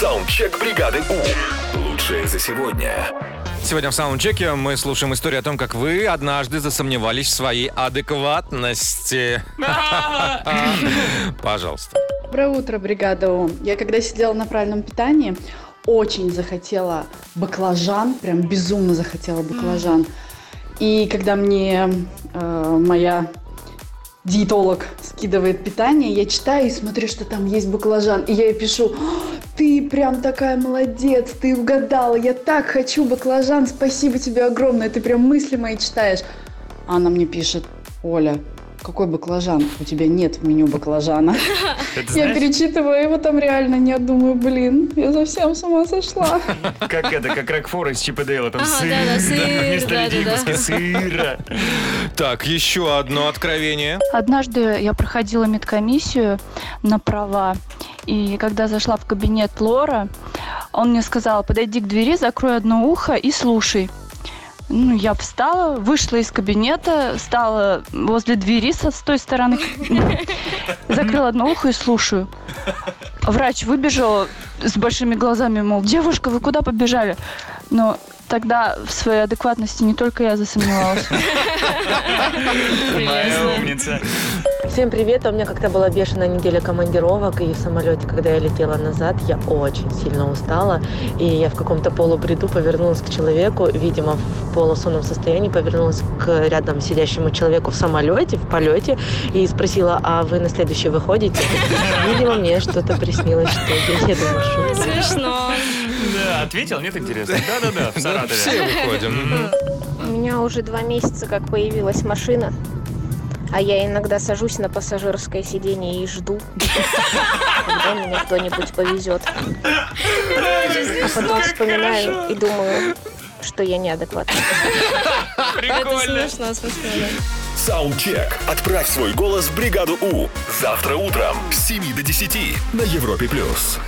Саундчек бригады У. Лучшее за сегодня. Сегодня в саундчеке мы слушаем историю о том, как вы однажды засомневались в своей адекватности. Пожалуйста. Доброе утро, бригада У. Я когда сидела на правильном питании, очень захотела баклажан, прям безумно захотела баклажан. И когда мне э, моя диетолог скидывает питание, я читаю и смотрю, что там есть баклажан. И я ей пишу, «А, ты прям такая молодец, ты угадала, я так хочу баклажан, спасибо тебе огромное, ты прям мысли мои читаешь. А она мне пишет, Оля, какой баклажан? У тебя нет в меню баклажана. Это Я знаешь, перечитываю его там реально нет, думаю, блин, я совсем с ума сошла. как это, как Рокфор из Чипа Дейла, там сыр, вместо людей куски сыра. Так, еще одно откровение. Однажды я проходила медкомиссию на права, и когда зашла в кабинет Лора, он мне сказал, подойди к двери, закрой одно ухо и слушай. Ну, я встала, вышла из кабинета, стала возле двери со, с той стороны, закрыла одно ухо и слушаю. Врач выбежал с большими глазами, мол, девушка, вы куда побежали? Но тогда в своей адекватности не только я засомневалась. Моя умница. Всем привет! У меня как-то была бешеная неделя командировок, и в самолете, когда я летела назад, я очень сильно устала, и я в каком-то полубреду повернулась к человеку, видимо, в полусонном состоянии, повернулась к рядом сидящему человеку в самолете, в полете, и спросила, а вы на следующий выходите? Видимо, мне что-то приснилось, что я маршрутке. Смешно. Да, ответил? Нет, интересно. Да-да-да, в Саратове. все выходим. У меня уже два месяца как появилась машина, а я иногда сажусь на пассажирское сиденье и жду, когда меня кто-нибудь повезет. А потом вспоминаю и думаю, что я неадекватна. Это Прикольно. смешно, смешно, да. Саундчек. Отправь свой голос в бригаду У. Завтра утром с 7 до 10 на Европе+. плюс.